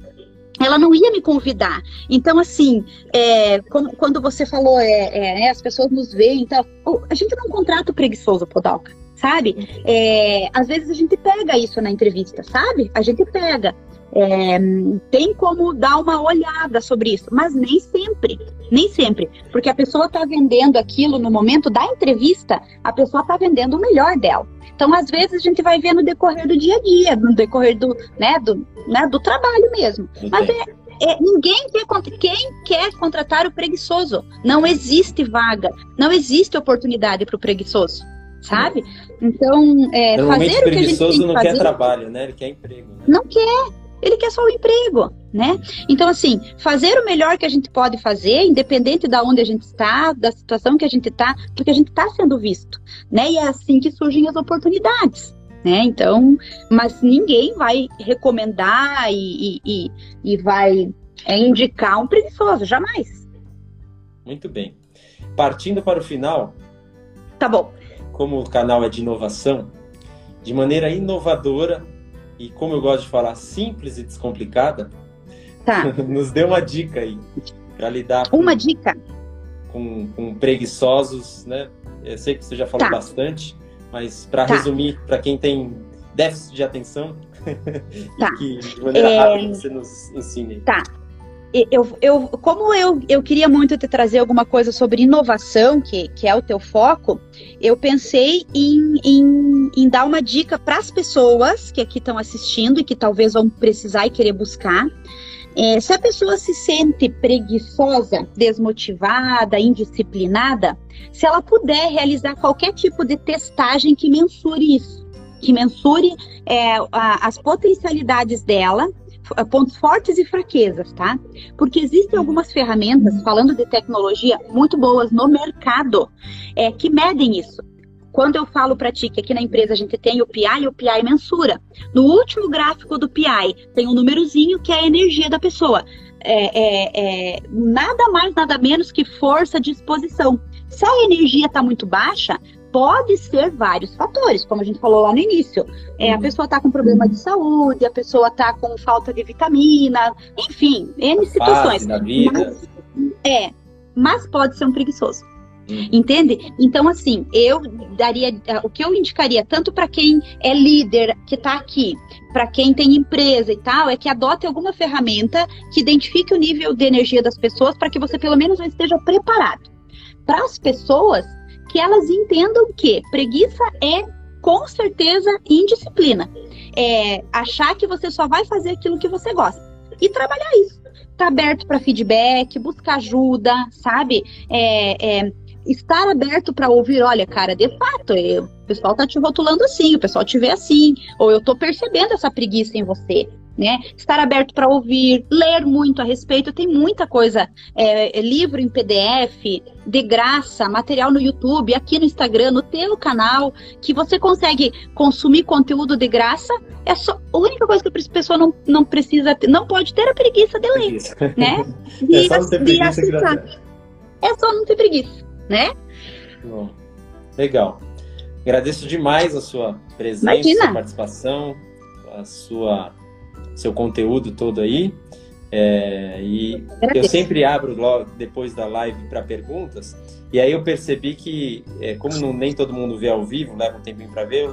ela não ia me convidar. Então, assim, é, quando, quando, você falou, é, é, né, as pessoas nos veem, então, a gente não contrata o preguiçoso, Podalca sabe? É, às vezes a gente pega isso na entrevista, sabe? A gente pega. É, tem como dar uma olhada sobre isso, mas nem sempre, nem sempre, porque a pessoa está vendendo aquilo no momento da entrevista, a pessoa está vendendo o melhor dela. Então, às vezes a gente vai ver no decorrer do dia a dia, no decorrer do, né, do, né, do trabalho mesmo. Mas é, é, ninguém quer quem quer contratar o preguiçoso. Não existe vaga, não existe oportunidade para o preguiçoso sabe? Então, é, fazer o que a gente tem que não fazer, quer trabalho, né? Ele quer emprego. Né? Não quer. Ele quer só o emprego, né? Então, assim, fazer o melhor que a gente pode fazer, independente da onde a gente está, da situação que a gente está, porque a gente está sendo visto, né? E é assim que surgem as oportunidades, né? Então, mas ninguém vai recomendar e, e, e vai é, indicar um preguiçoso, jamais. Muito bem. Partindo para o final. Tá bom como o canal é de inovação, de maneira inovadora e, como eu gosto de falar, simples e descomplicada, tá. nos dê uma dica aí para lidar com, uma dica com, com, preguiçosos, né? Eu sei que você já falou tá. bastante, mas para tá. resumir, para quem tem déficit de atenção, tá. que de maneira é... rápida você nos ensine. Tá eu, eu, como eu, eu queria muito te trazer alguma coisa sobre inovação, que, que é o teu foco, eu pensei em, em, em dar uma dica para as pessoas que aqui estão assistindo e que talvez vão precisar e querer buscar. É, se a pessoa se sente preguiçosa, desmotivada, indisciplinada, se ela puder realizar qualquer tipo de testagem que mensure isso, que mensure é, a, as potencialidades dela pontos fortes e fraquezas, tá? Porque existem algumas ferramentas, falando de tecnologia, muito boas no mercado, é, que medem isso. Quando eu falo para ti que aqui na empresa a gente tem o PI, o PI mensura. No último gráfico do PI tem um númerozinho que é a energia da pessoa. É, é, é, nada mais, nada menos que força de exposição. Se a energia está muito baixa, Pode ser vários fatores, como a gente falou lá no início. É, a uhum. pessoa está com problema de saúde, a pessoa está com falta de vitamina, enfim, N situações. Da vida. Mas, é, mas pode ser um preguiçoso. Uhum. Entende? Então, assim, eu daria. O que eu indicaria, tanto para quem é líder, que está aqui, para quem tem empresa e tal, é que adote alguma ferramenta que identifique o nível de energia das pessoas para que você, pelo menos, esteja preparado. Para as pessoas, que elas entendam que preguiça é, com certeza, indisciplina. É achar que você só vai fazer aquilo que você gosta. E trabalhar isso tá aberto para feedback, buscar ajuda, sabe? É, é, estar aberto para ouvir, olha, cara, de fato, eu, o pessoal tá te rotulando assim, o pessoal te vê assim, ou eu tô percebendo essa preguiça em você. Né? Estar aberto para ouvir, ler muito a respeito, tem muita coisa, é, é livro em PDF, de graça, material no YouTube, aqui no Instagram, no teu canal, que você consegue consumir conteúdo de graça. É só a única coisa que a pessoa não, não precisa, não pode ter a preguiça de ler, né? é só não ter preguiça É só não ter preguiça né? Bom, legal. Agradeço demais a sua presença, a sua participação, a sua seu conteúdo todo aí. É, e eu sempre abro logo depois da live para perguntas. E aí eu percebi que, é, como não, nem todo mundo vê ao vivo, leva um tempinho para ver,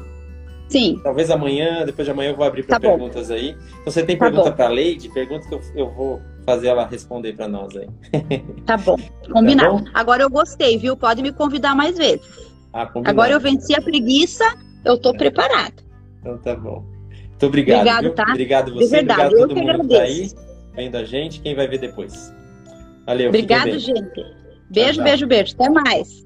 Sim. Talvez amanhã, depois de amanhã eu vou abrir para tá perguntas bom. aí. Então você tem tá pergunta para a Leide? Pergunta que eu, eu vou fazer ela responder para nós aí. Tá bom, combinado. Tá bom? Agora eu gostei, viu? Pode me convidar mais vezes. Ah, Agora eu venci a preguiça, eu tô é. preparado. Então tá bom. Muito obrigado. Obrigado, viu? tá? Obrigado você, De verdade, obrigado a todo mundo que tá aí vendo a gente, quem vai ver depois. Valeu. Obrigado, gente. Beijo, tchau, tchau. beijo, beijo. Até mais.